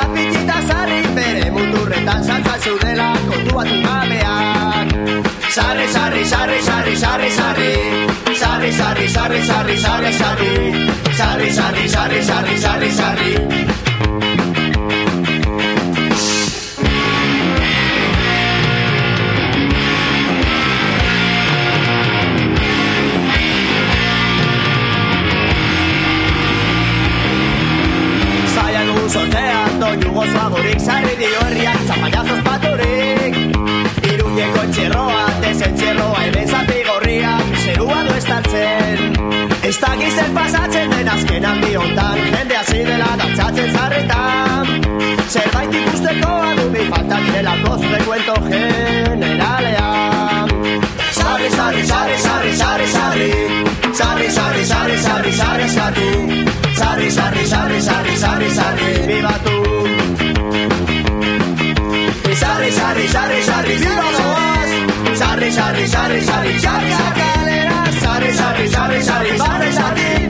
Eta pitita sarri bere muturretan saltza zeudela kontu bat umabeak Sarri, sarri, sarri, sarri, sarri, sarri. Sarri, sarri, sarri, sarri, sarri, sarri. Sarri, sarri, sarri, sarri, sarri, sarri. Zaila doinu gozoagorik Sarri dio herriak, zapallazos paturik Iruñeko txerroa, dezen txerroa Hemen zapi gorriak, zerua du estaltzen. Ez da gizel pasatzen den azken handi hontan Jende hasi dela dantzatzen zarretan. Zerbait ikusteko adubi falta direlako zure kuento generalean. Sarri, sarri, sarri, sarri, sarri, sarri Sarri, sarri, sarri, sarri, sarri, sarri Sarri, sarri, sarri, sarri, sarri, sarri Bibatu Sarri, sarri, sarri, sarri, viva goaz Sarri, sarri, sarri, sarri, sarri, sarri Sarri, sarri, sarri, sarri, sarri, sarri Cristo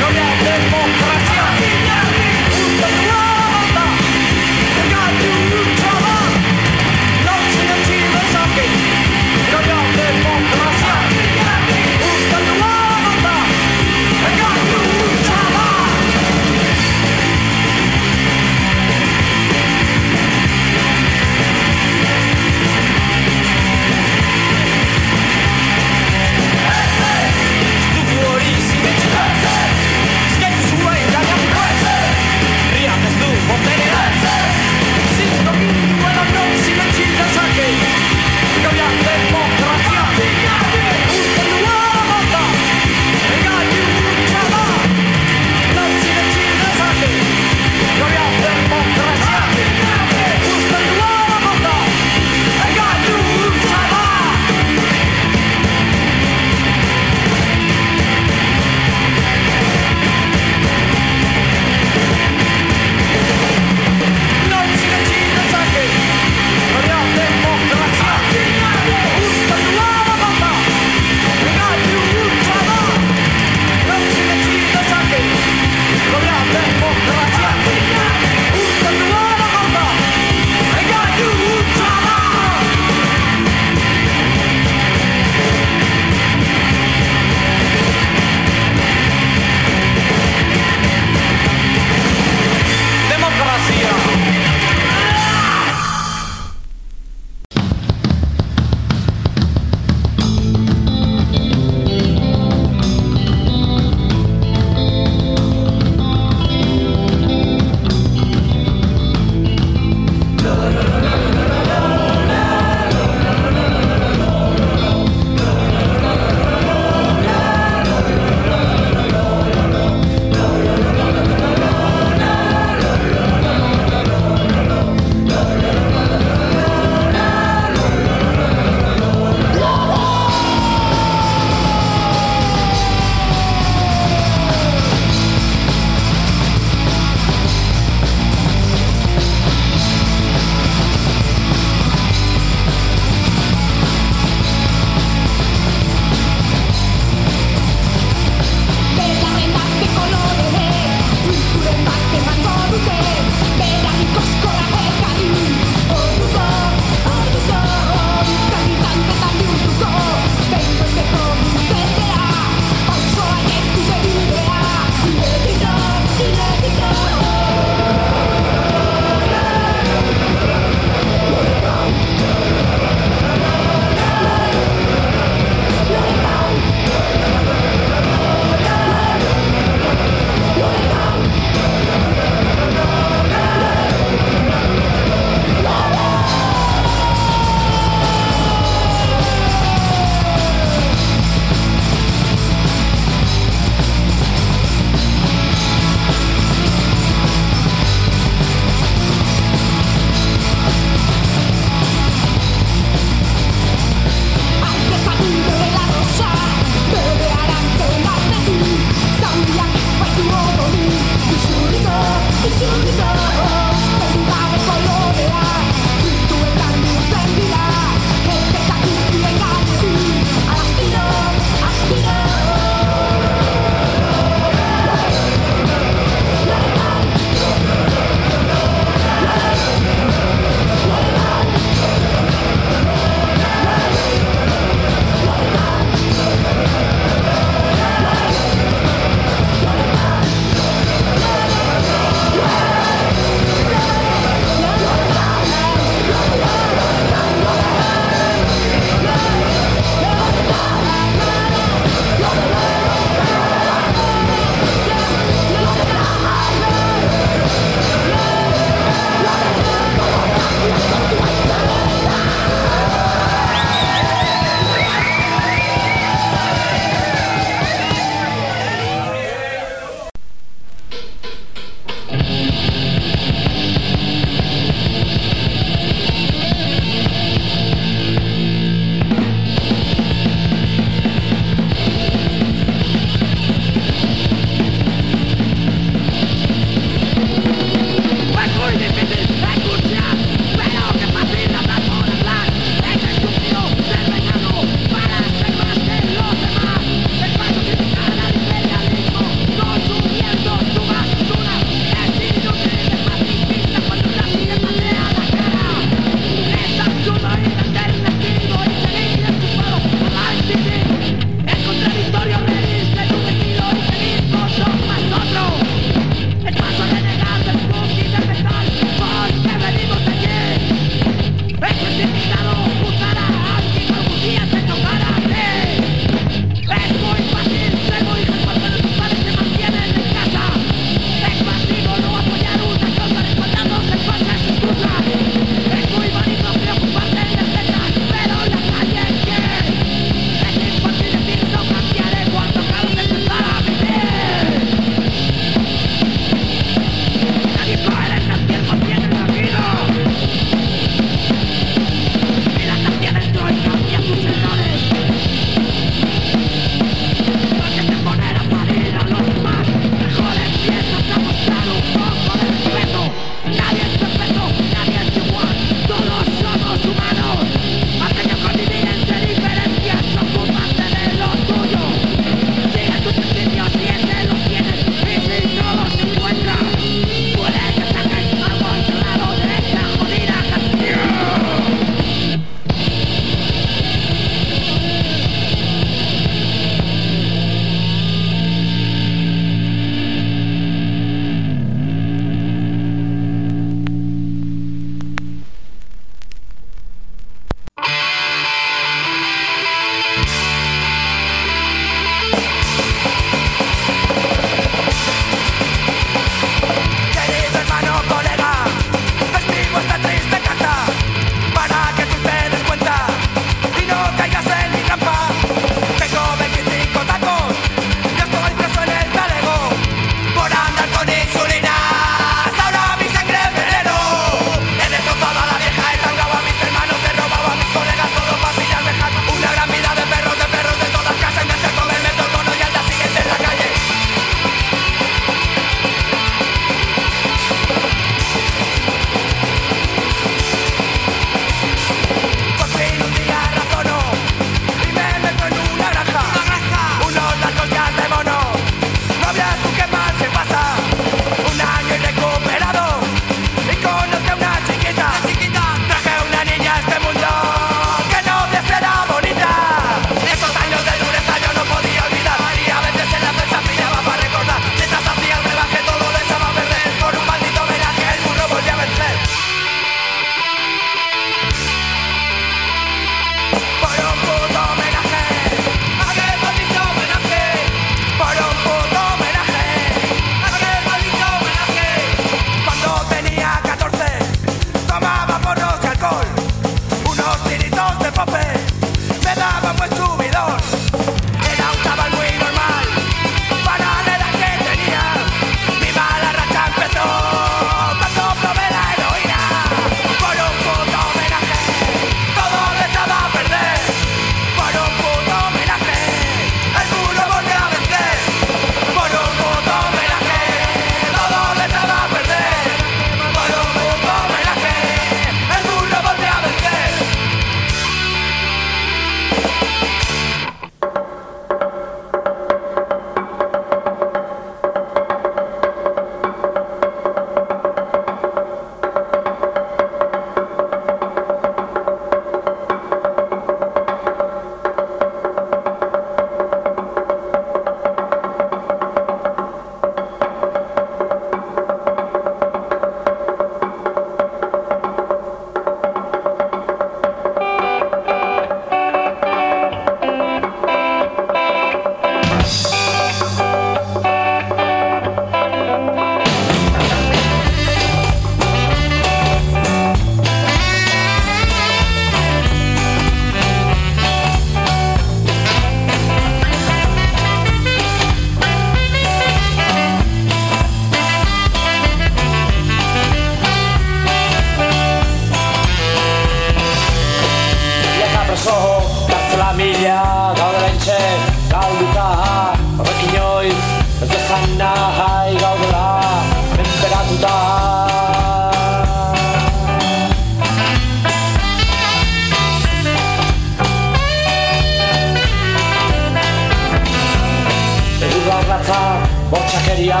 Zalantza, bortxakeria,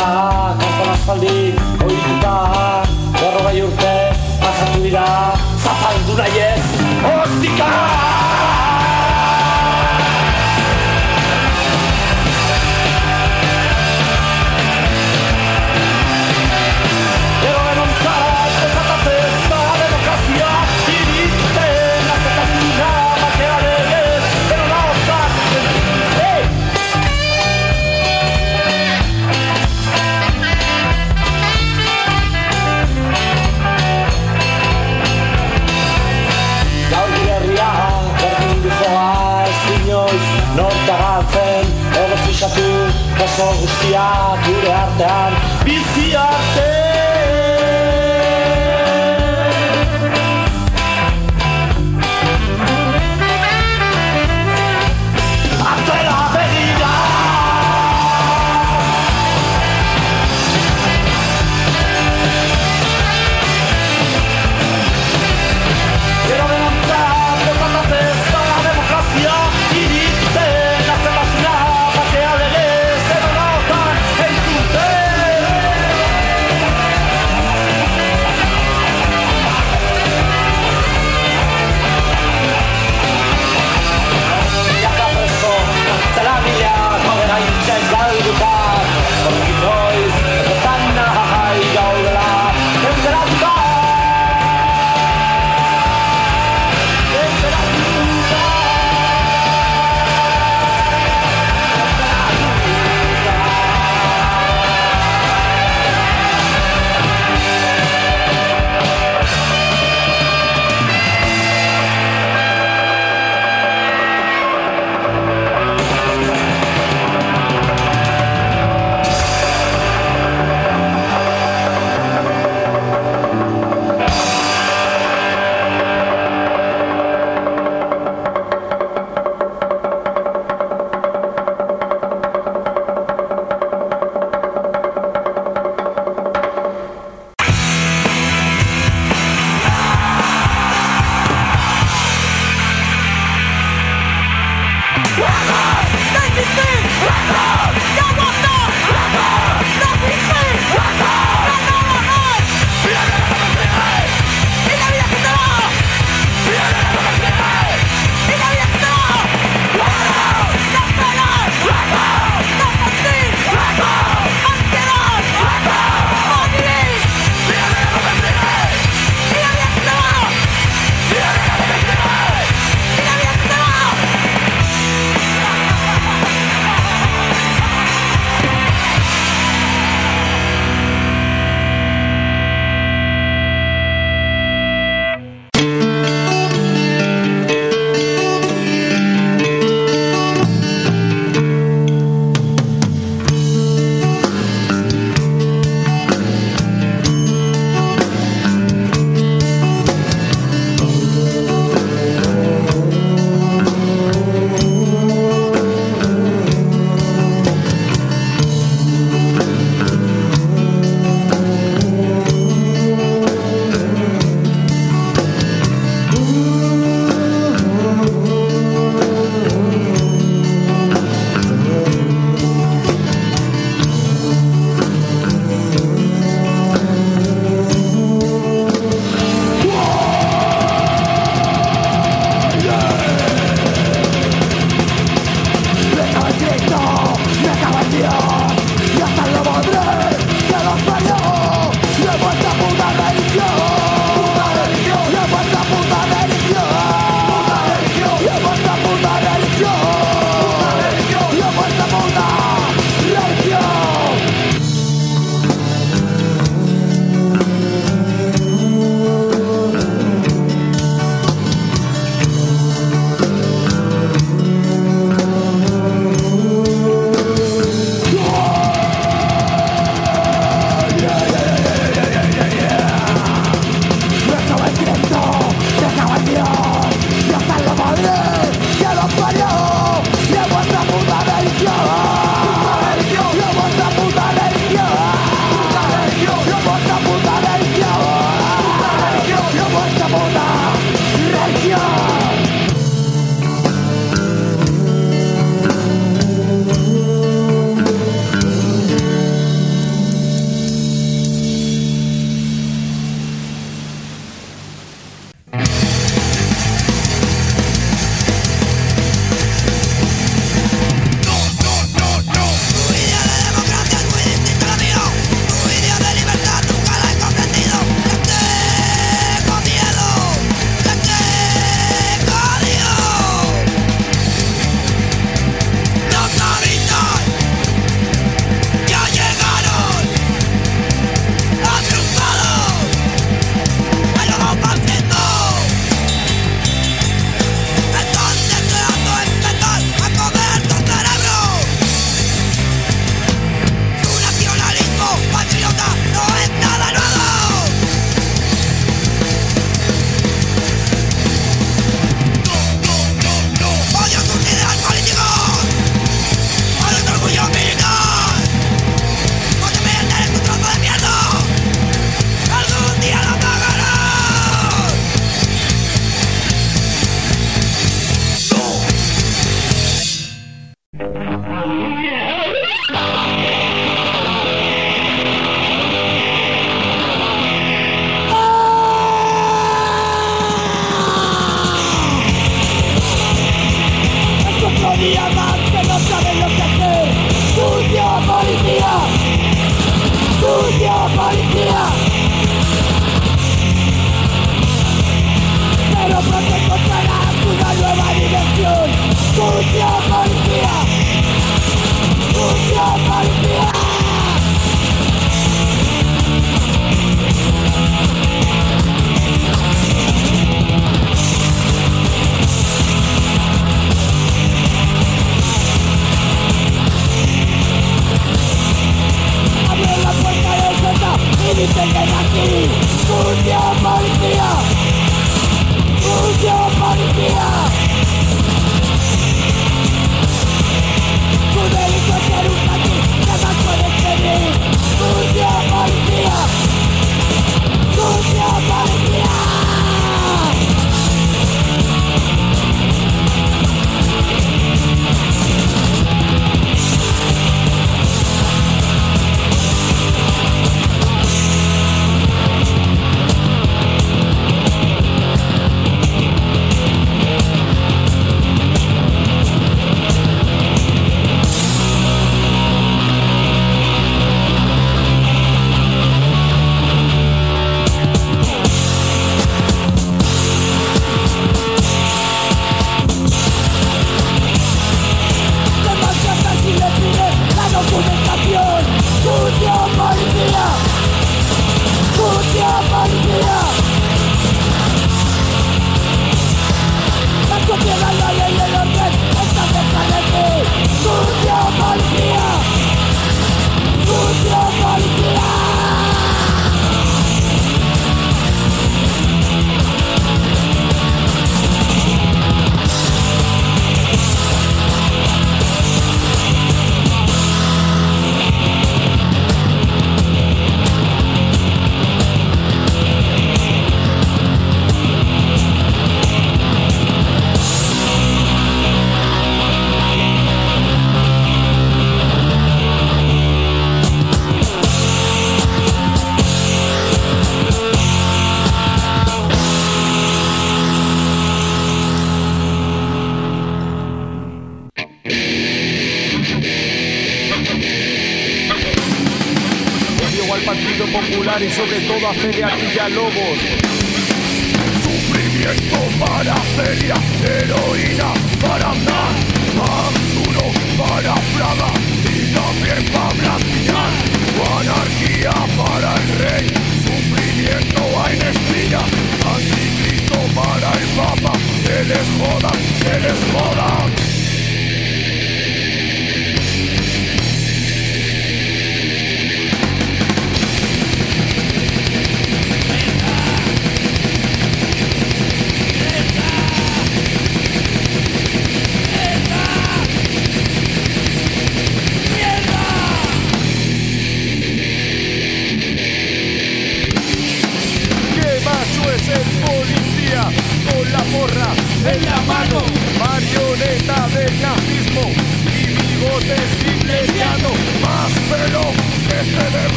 kanpon azaldi, oituta Berrogei bai urte, pasatu dira, zapa induna ez, yes, Hortika! corrupția, durerea de ani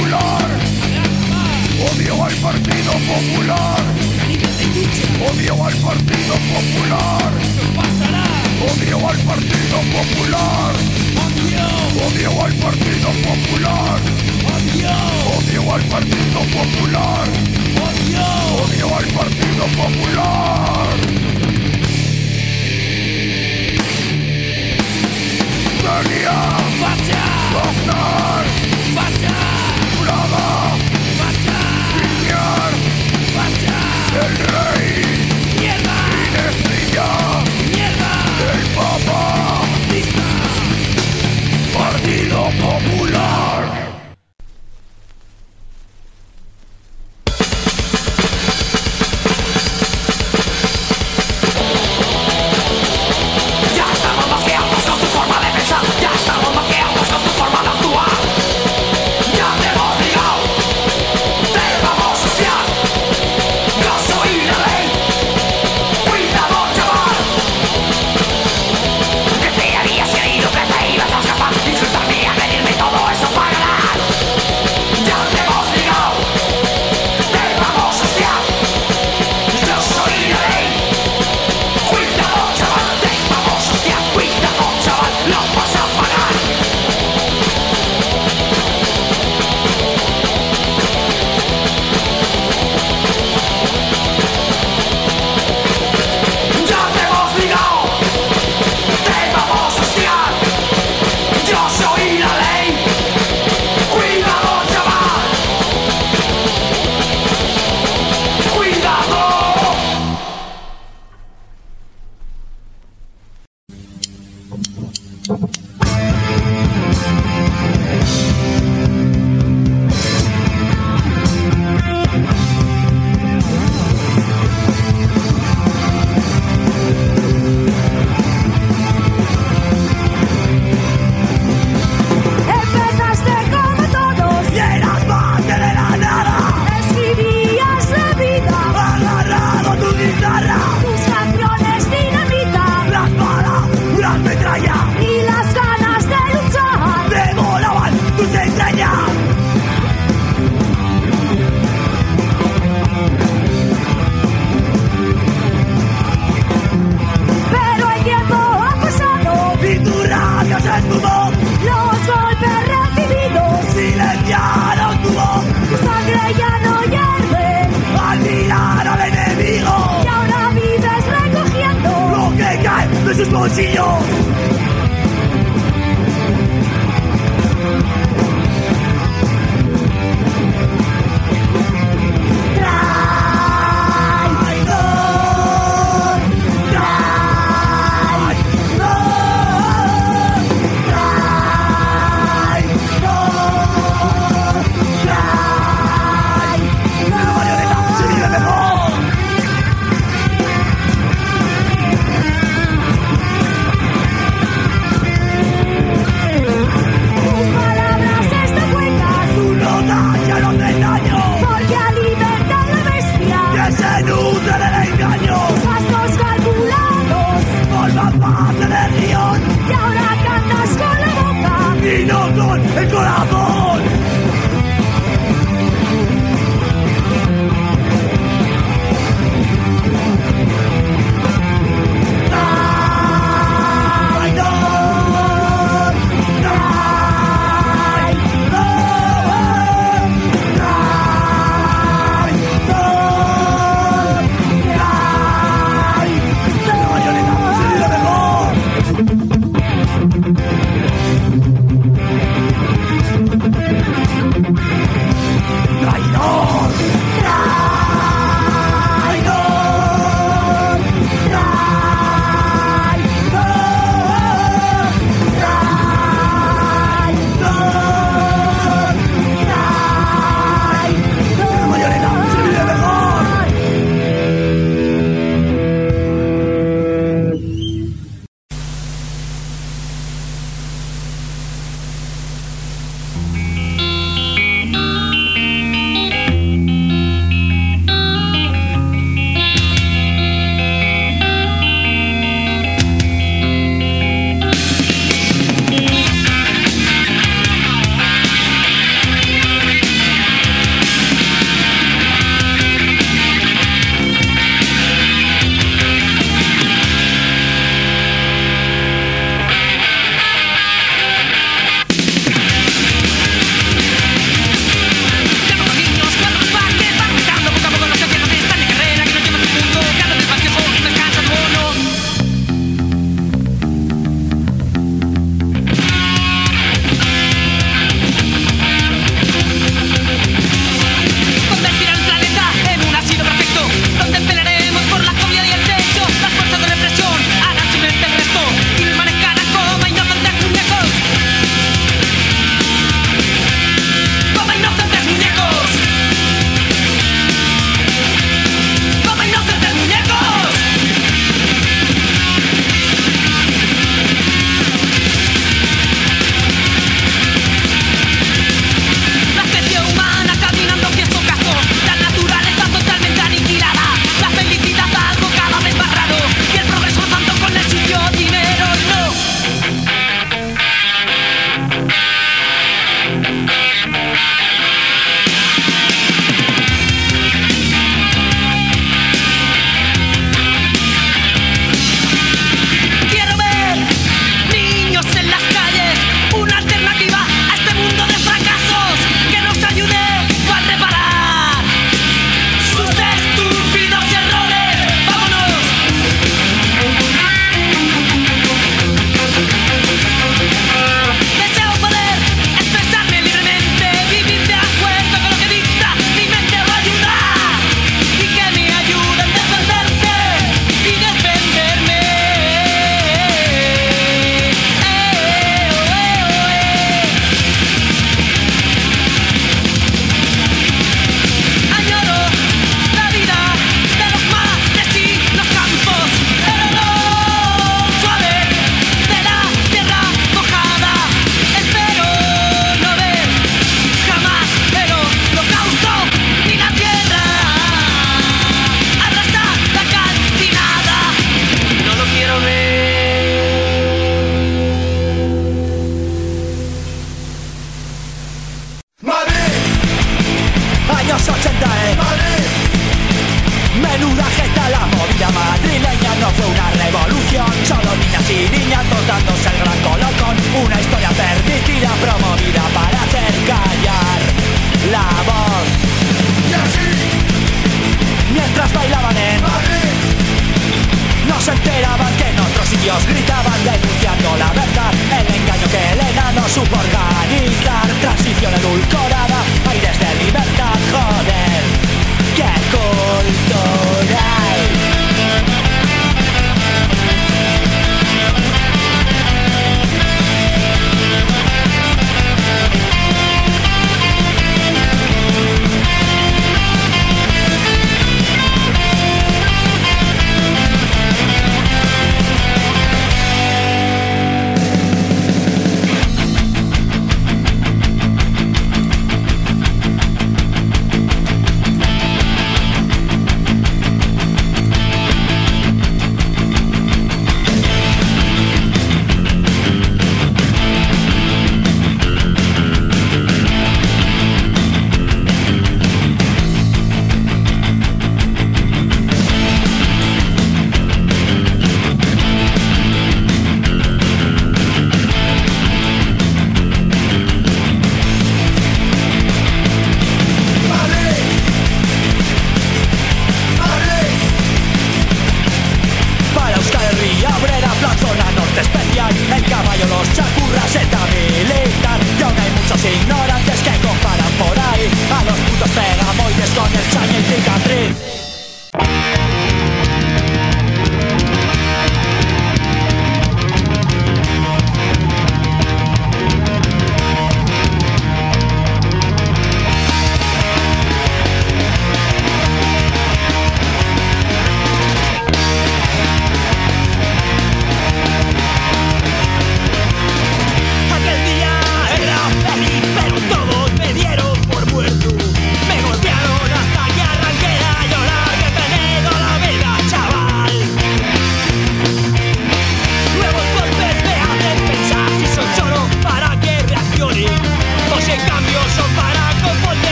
Popular. Odio al Partido Popular. Odio al Partido Popular. Odio al Partido Popular. Odio al Partido Popular. Odio al Partido Popular. Odio al Partido Popular. Come on!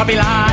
Babylon.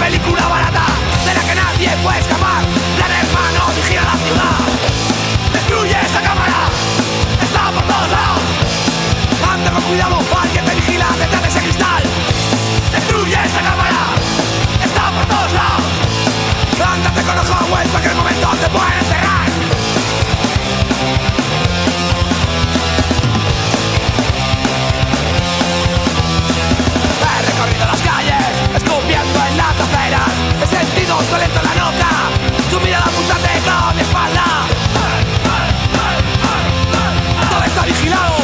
película barata de la que nadie puede escapar. Plan hermano vigila la ciudad. Destruye esa cámara, está por todos lados. Anda con cuidado, alguien te vigila detrás de ese cristal. Destruye esa cámara, está por todos lados. Ándate con los Howells para que el momento te puedes su la nota. Su mirada pulsante con mi espalda. Todo está vigilado.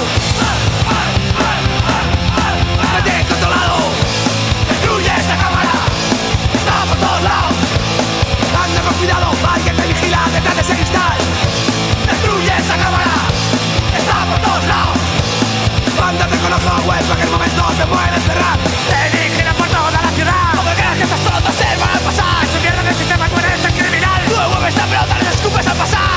Me tienes controlado. Destruye esta cámara. Está por todos lados. Anda con cuidado, alguien te vigila detrás de ese cristal. Destruye esa cámara. Está por todos lados. Cuando te conozco, pues en cualquier momento te pueden encerrar Te desculpas a pasar.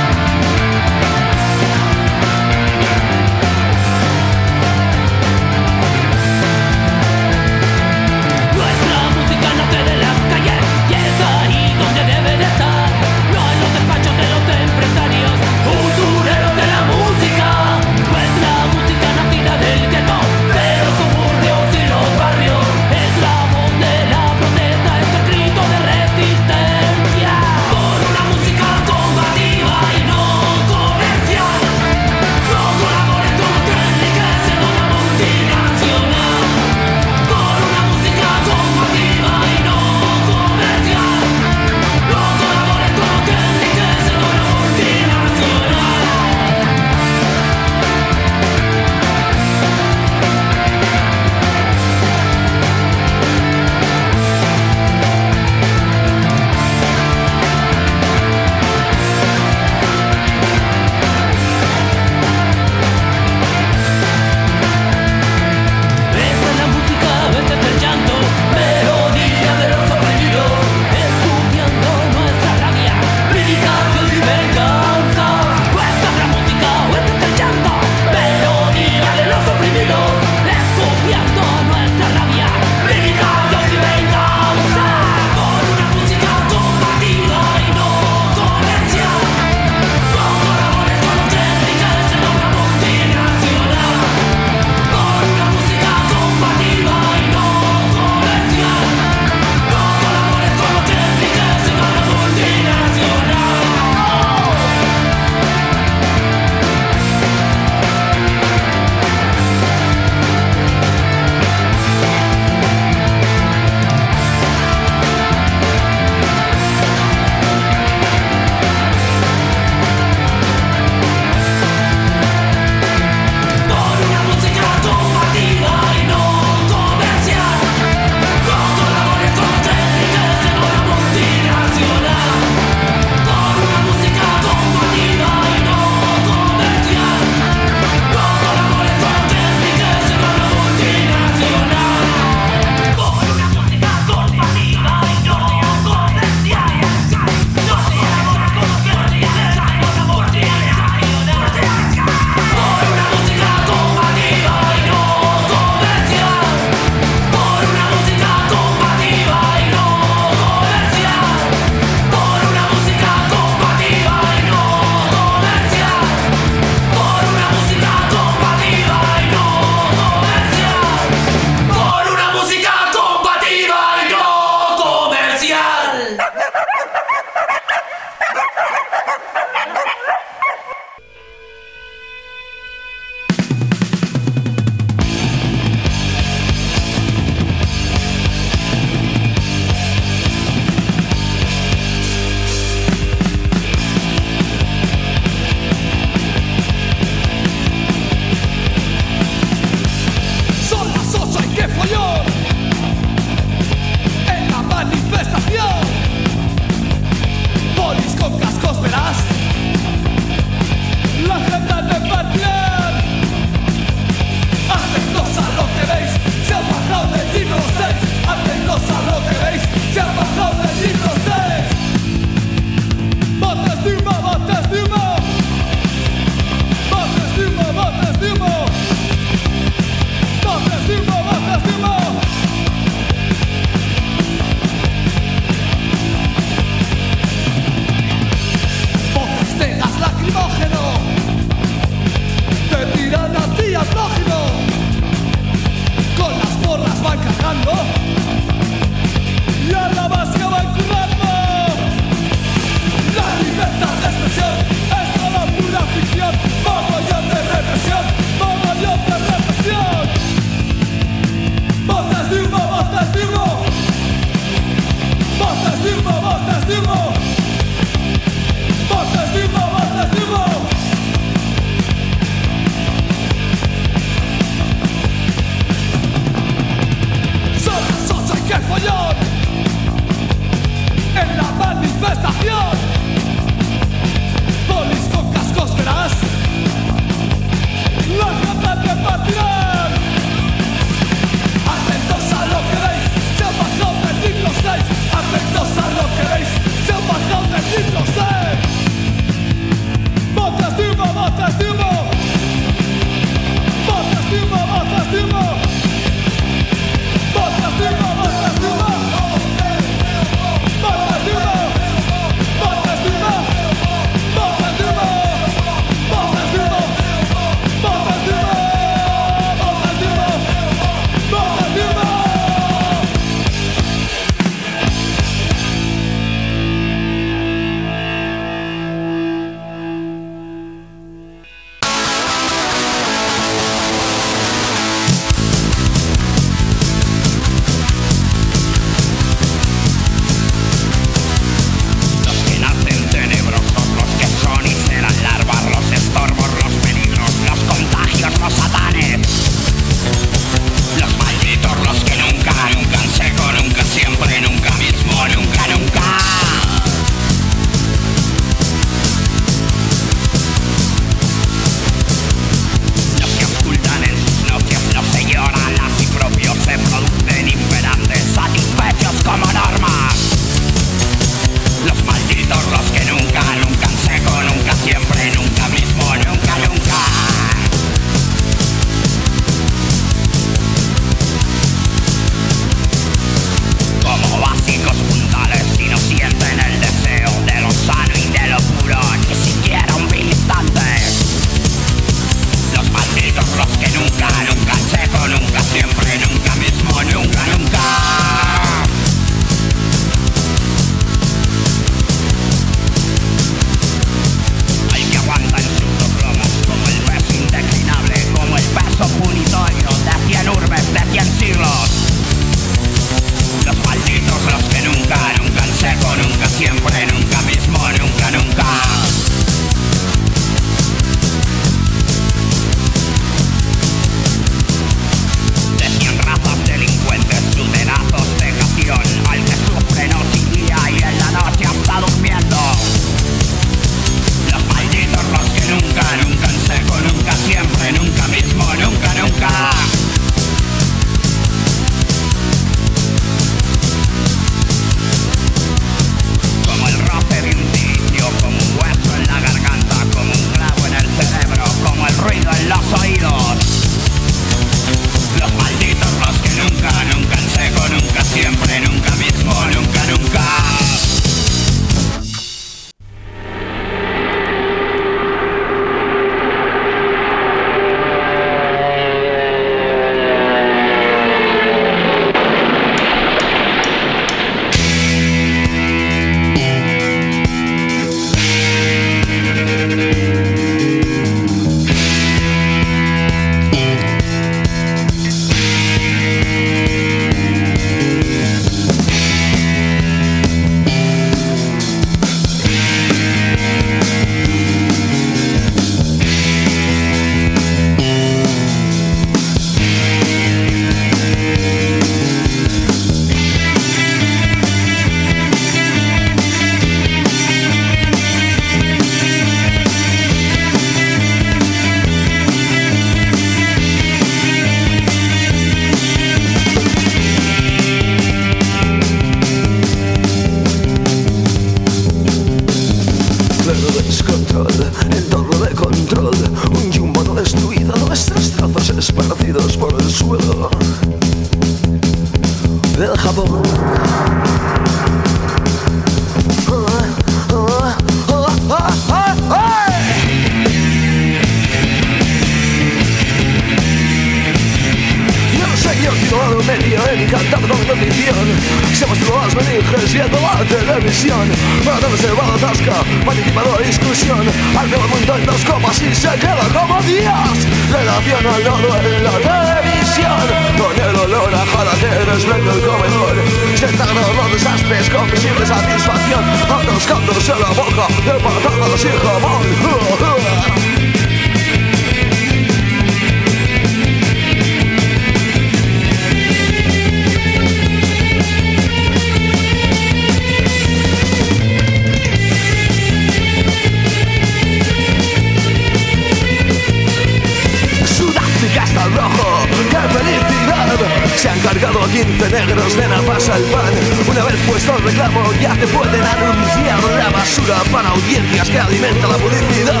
Una vez puesto el reclamo ya te pueden anunciar la basura para audiencias que alimenta la publicidad.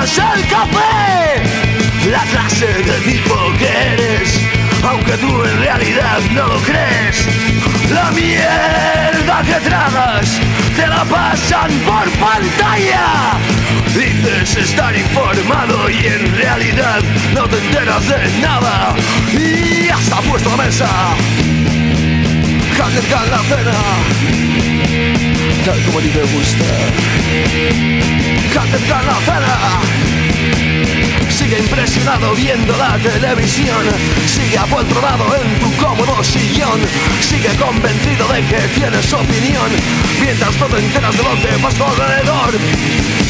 el café La clase de tipo que eres Aunque tú en realidad no lo crees la mierda que tragas te la pasan por pantalla. Dices estar informado y en realidad no te enteras de nada. Y hasta puesto a mesa. Cagan la cena. Tal como a ti te gusta. Cagan la cena sigue impresionado viendo la televisión. Sigue apoltronado en tu cómodo sillón. Sigue convencido de que tienes opinión. Mientras todo enteras de los demás alrededor.